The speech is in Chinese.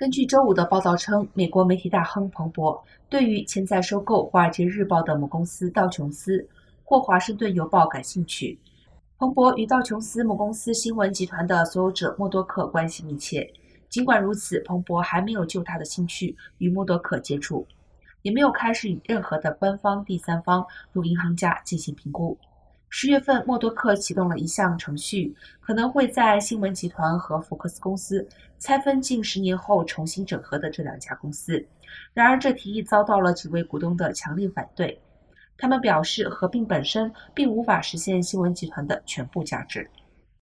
根据周五的报道称，美国媒体大亨彭博对于潜在收购《华尔街日报》的母公司道琼斯或《华盛顿邮报》感兴趣。彭博与道琼斯母公司新闻集团的所有者默多克关系密切。尽管如此，彭博还没有就他的兴趣与默多克接触，也没有开始与任何的官方第三方如银行家进行评估。十月份，默多克启动了一项程序，可能会在新闻集团和福克斯公司拆分近十年后重新整合的这两家公司。然而，这提议遭到了几位股东的强烈反对。他们表示，合并本身并无法实现新闻集团的全部价值。